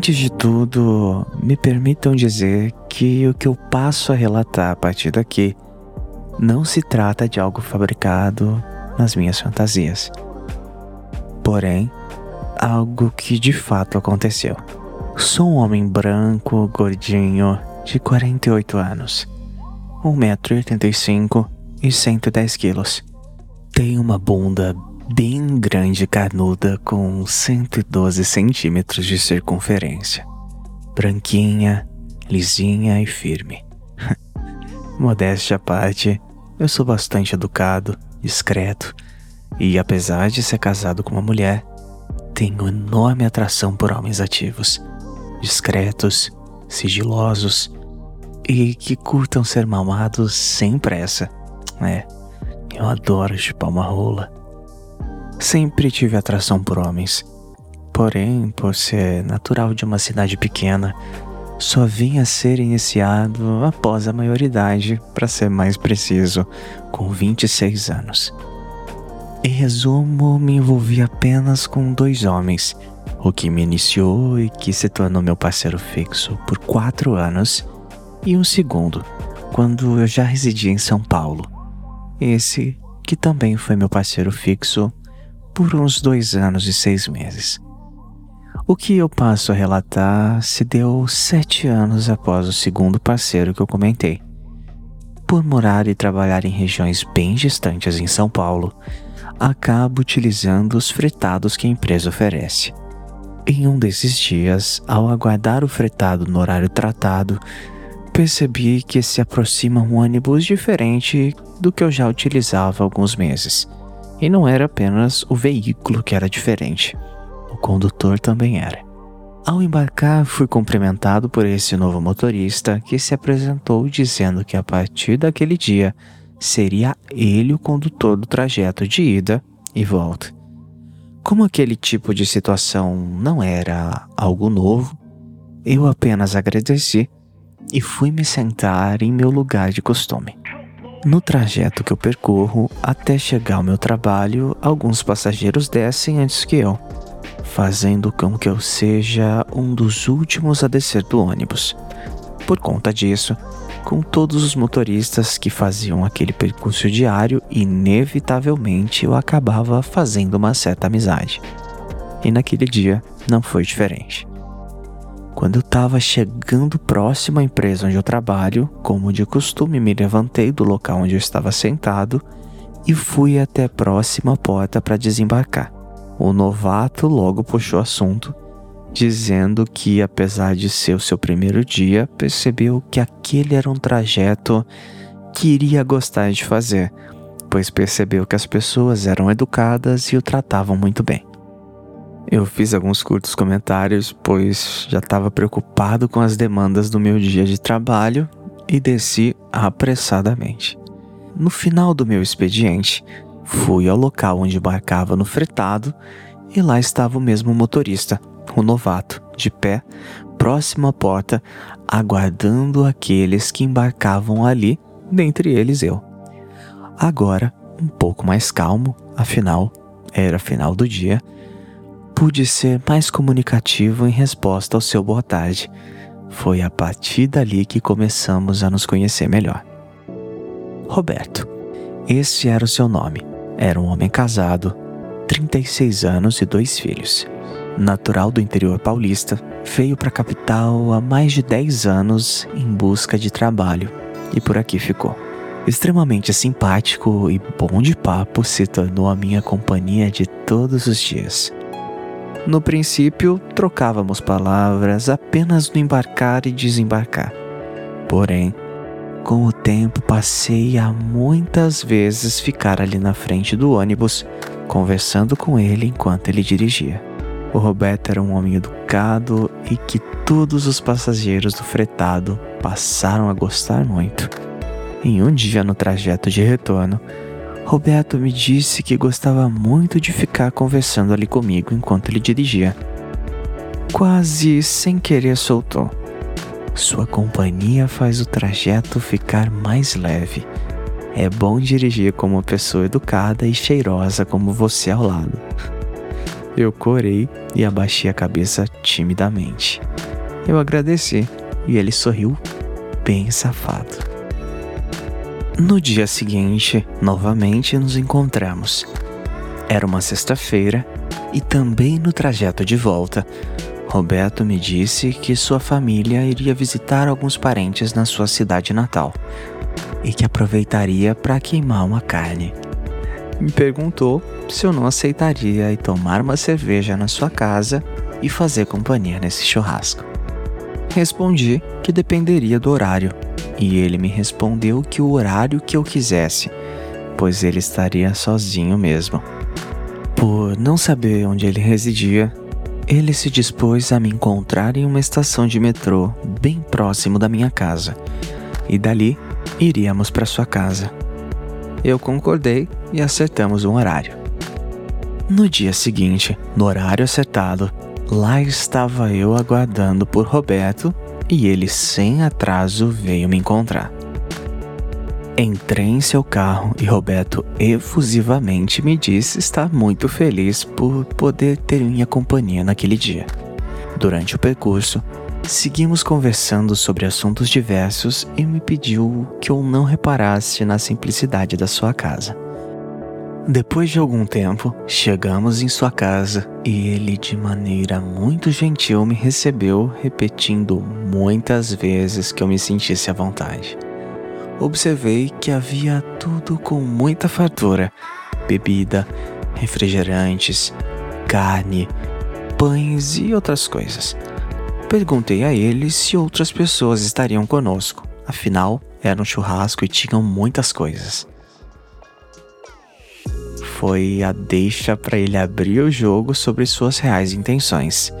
Antes de tudo, me permitam dizer que o que eu passo a relatar a partir daqui não se trata de algo fabricado nas minhas fantasias. Porém, algo que de fato aconteceu. Sou um homem branco, gordinho, de 48 anos, 1,85m e 110 quilos. Tenho uma bunda bem grande carnuda com 112 centímetros de circunferência. Branquinha, lisinha e firme. Modéstia à parte, eu sou bastante educado, discreto e, apesar de ser casado com uma mulher, tenho enorme atração por homens ativos, discretos, sigilosos e que curtam ser mamados sem pressa. É, eu adoro chupar uma rola. Sempre tive atração por homens. Porém, por ser natural de uma cidade pequena, só vinha a ser iniciado após a maioridade, para ser mais preciso, com 26 anos. Em resumo, me envolvi apenas com dois homens, o que me iniciou e que se tornou meu parceiro fixo por quatro anos, e um segundo, quando eu já residia em São Paulo. Esse que também foi meu parceiro fixo por uns dois anos e seis meses. O que eu passo a relatar se deu sete anos após o segundo parceiro que eu comentei. Por morar e trabalhar em regiões bem distantes em São Paulo, acabo utilizando os fretados que a empresa oferece. Em um desses dias, ao aguardar o fretado no horário tratado, percebi que se aproxima um ônibus diferente do que eu já utilizava há alguns meses. E não era apenas o veículo que era diferente o condutor também era. Ao embarcar, fui cumprimentado por esse novo motorista que se apresentou dizendo que a partir daquele dia seria ele o condutor do trajeto de ida e volta. Como aquele tipo de situação não era algo novo, eu apenas agradeci e fui me sentar em meu lugar de costume. No trajeto que eu percorro até chegar ao meu trabalho, alguns passageiros descem antes que eu fazendo com que eu seja um dos últimos a descer do ônibus. Por conta disso, com todos os motoristas que faziam aquele percurso diário, inevitavelmente eu acabava fazendo uma certa amizade. E naquele dia não foi diferente. Quando eu estava chegando próximo à empresa onde eu trabalho, como de costume, me levantei do local onde eu estava sentado e fui até a próxima porta para desembarcar. O novato logo puxou assunto, dizendo que, apesar de ser o seu primeiro dia, percebeu que aquele era um trajeto que iria gostar de fazer, pois percebeu que as pessoas eram educadas e o tratavam muito bem. Eu fiz alguns curtos comentários, pois já estava preocupado com as demandas do meu dia de trabalho e desci apressadamente. No final do meu expediente, Fui ao local onde embarcava no fretado e lá estava o mesmo motorista, o novato, de pé, próximo à porta, aguardando aqueles que embarcavam ali, dentre eles eu. Agora, um pouco mais calmo, afinal, era final do dia, pude ser mais comunicativo em resposta ao seu boa tarde. Foi a partir dali que começamos a nos conhecer melhor. Roberto. Esse era o seu nome. Era um homem casado, 36 anos e dois filhos. Natural do interior paulista, veio para a capital há mais de 10 anos em busca de trabalho e por aqui ficou. Extremamente simpático e bom de papo, se tornou a minha companhia de todos os dias. No princípio, trocávamos palavras apenas no embarcar e desembarcar. Porém, com o tempo, passei a muitas vezes ficar ali na frente do ônibus, conversando com ele enquanto ele dirigia. O Roberto era um homem educado e que todos os passageiros do fretado passaram a gostar muito. Em um dia no trajeto de retorno, Roberto me disse que gostava muito de ficar conversando ali comigo enquanto ele dirigia. Quase sem querer soltou. Sua companhia faz o trajeto ficar mais leve. É bom dirigir com uma pessoa educada e cheirosa como você ao lado. Eu corei e abaixei a cabeça timidamente. Eu agradeci e ele sorriu, bem safado. No dia seguinte, novamente nos encontramos. Era uma sexta-feira e também no trajeto de volta, Roberto me disse que sua família iria visitar alguns parentes na sua cidade natal e que aproveitaria para queimar uma carne. Me perguntou se eu não aceitaria ir tomar uma cerveja na sua casa e fazer companhia nesse churrasco. Respondi que dependeria do horário, e ele me respondeu que o horário que eu quisesse, pois ele estaria sozinho mesmo. Por não saber onde ele residia, ele se dispôs a me encontrar em uma estação de metrô bem próximo da minha casa, e dali iríamos para sua casa. Eu concordei e acertamos um horário. No dia seguinte, no horário acertado, lá estava eu aguardando por Roberto e ele, sem atraso, veio me encontrar. Entrei em seu carro e Roberto efusivamente me disse estar muito feliz por poder ter minha companhia naquele dia. Durante o percurso, seguimos conversando sobre assuntos diversos e me pediu que eu não reparasse na simplicidade da sua casa. Depois de algum tempo, chegamos em sua casa e ele, de maneira muito gentil, me recebeu, repetindo muitas vezes que eu me sentisse à vontade. Observei que havia tudo com muita fartura: bebida, refrigerantes, carne, pães e outras coisas. Perguntei a ele se outras pessoas estariam conosco, afinal, era um churrasco e tinham muitas coisas foi a deixa para ele abrir o jogo sobre suas reais intenções.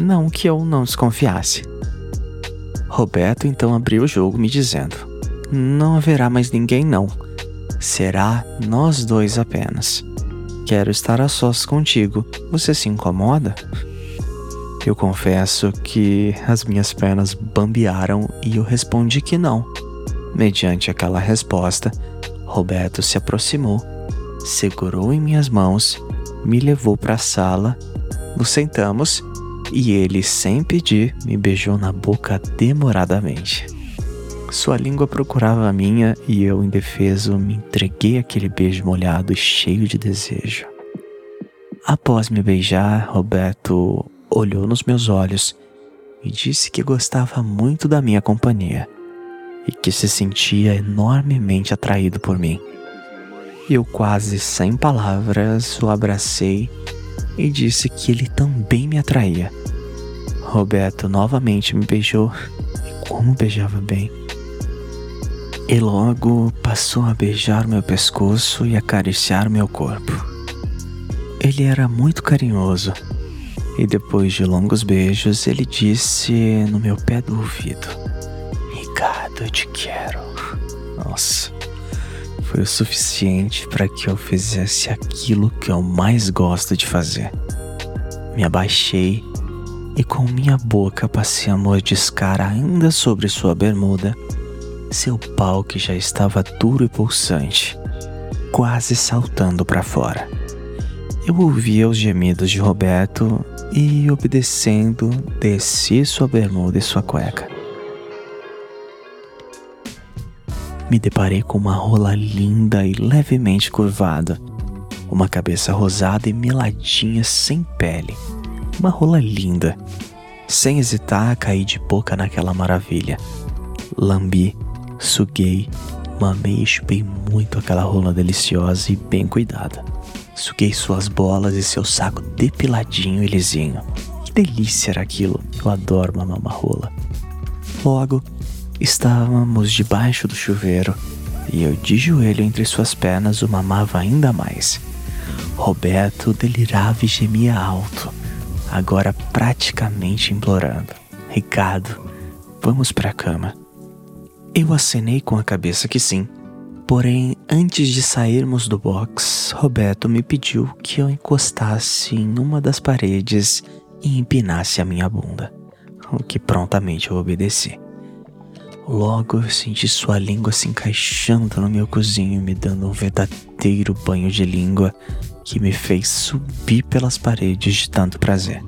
Não que eu não desconfiasse. Roberto então abriu o jogo me dizendo: Não haverá mais ninguém, não. Será nós dois apenas. Quero estar a sós contigo. Você se incomoda? Eu confesso que as minhas pernas bambearam e eu respondi que não. Mediante aquela resposta, Roberto se aproximou segurou em minhas mãos, me levou para a sala, nos sentamos e ele, sem pedir, me beijou na boca demoradamente. Sua língua procurava a minha e eu, indefeso, me entreguei aquele beijo molhado e cheio de desejo. Após me beijar, Roberto olhou nos meus olhos e disse que gostava muito da minha companhia e que se sentia enormemente atraído por mim. Eu, quase sem palavras, o abracei e disse que ele também me atraía. Roberto novamente me beijou e como beijava bem. E logo passou a beijar meu pescoço e acariciar meu corpo. Ele era muito carinhoso e depois de longos beijos ele disse no meu pé do ouvido: Ricardo, eu te quero. Nossa, foi o suficiente para que eu fizesse aquilo que eu mais gosto de fazer. Me abaixei e com minha boca passei a mordiscar ainda sobre sua bermuda, seu pau que já estava duro e pulsante, quase saltando para fora. Eu ouvia os gemidos de Roberto e, obedecendo, desci sua bermuda e sua cueca. Me deparei com uma rola linda e levemente curvada, uma cabeça rosada e meladinha sem pele. Uma rola linda. Sem hesitar, caí de boca naquela maravilha. Lambi, suguei, mamei e chupei muito aquela rola deliciosa e bem cuidada. Suguei suas bolas e seu saco depiladinho e lisinho. Que delícia era aquilo! Eu adoro mamar uma rola. Logo, Estávamos debaixo do chuveiro e eu, de joelho entre suas pernas, o mamava ainda mais. Roberto delirava e gemia alto, agora praticamente implorando: Ricardo, vamos para a cama. Eu acenei com a cabeça que sim. Porém, antes de sairmos do box, Roberto me pediu que eu encostasse em uma das paredes e empinasse a minha bunda, o que prontamente eu obedeci. Logo eu senti sua língua se encaixando no meu cozinho, me dando um verdadeiro banho de língua que me fez subir pelas paredes de tanto prazer.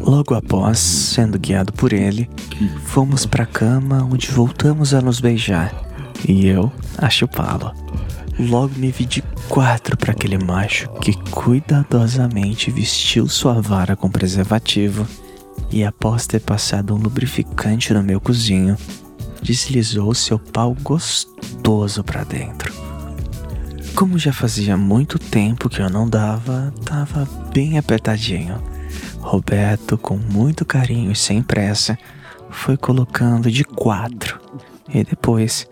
Logo após, sendo guiado por ele, fomos para a cama onde voltamos a nos beijar e eu a chupá-lo. Logo me vi de quatro para aquele macho que cuidadosamente vestiu sua vara com preservativo e, após ter passado um lubrificante no meu cozinho, deslizou seu pau gostoso para dentro. Como já fazia muito tempo que eu não dava, tava bem apertadinho. Roberto, com muito carinho e sem pressa, foi colocando de quatro e depois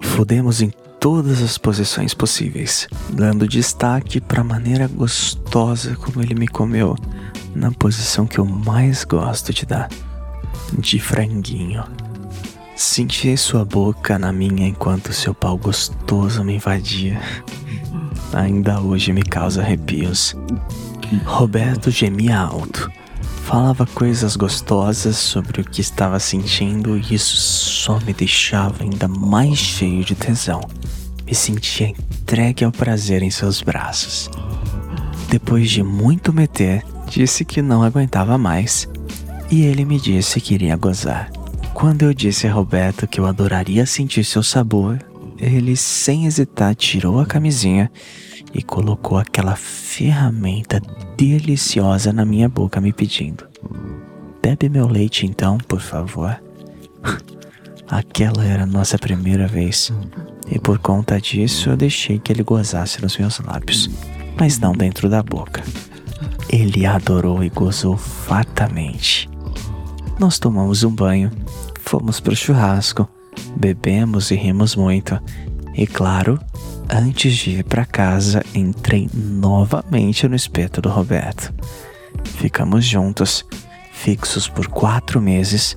fudemos em todas as posições possíveis, dando destaque para a maneira gostosa como ele me comeu, na posição que eu mais gosto de dar, de franguinho. Senti sua boca na minha enquanto seu pau gostoso me invadia. Ainda hoje me causa arrepios. Roberto gemia alto. Falava coisas gostosas sobre o que estava sentindo e isso só me deixava ainda mais cheio de tesão me sentia entregue ao prazer em seus braços. Depois de muito meter, disse que não aguentava mais e ele me disse que iria gozar. Quando eu disse a Roberto que eu adoraria sentir seu sabor, ele sem hesitar tirou a camisinha e colocou aquela ferramenta deliciosa na minha boca, me pedindo: Bebe meu leite então, por favor. Aquela era a nossa primeira vez, e por conta disso eu deixei que ele gozasse nos meus lábios, mas não dentro da boca. Ele adorou e gozou fartamente. Nós tomamos um banho, fomos pro churrasco, bebemos e rimos muito. E claro, antes de ir para casa, entrei novamente no espeto do Roberto. Ficamos juntos, fixos por quatro meses,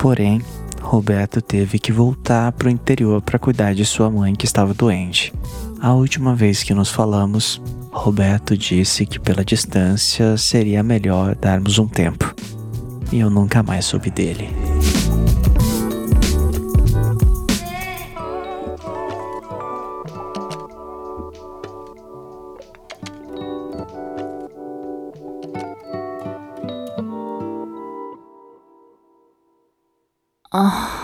porém Roberto teve que voltar para o interior para cuidar de sua mãe que estava doente. A última vez que nos falamos, Roberto disse que pela distância seria melhor darmos um tempo. E eu nunca mais soube dele. Ah.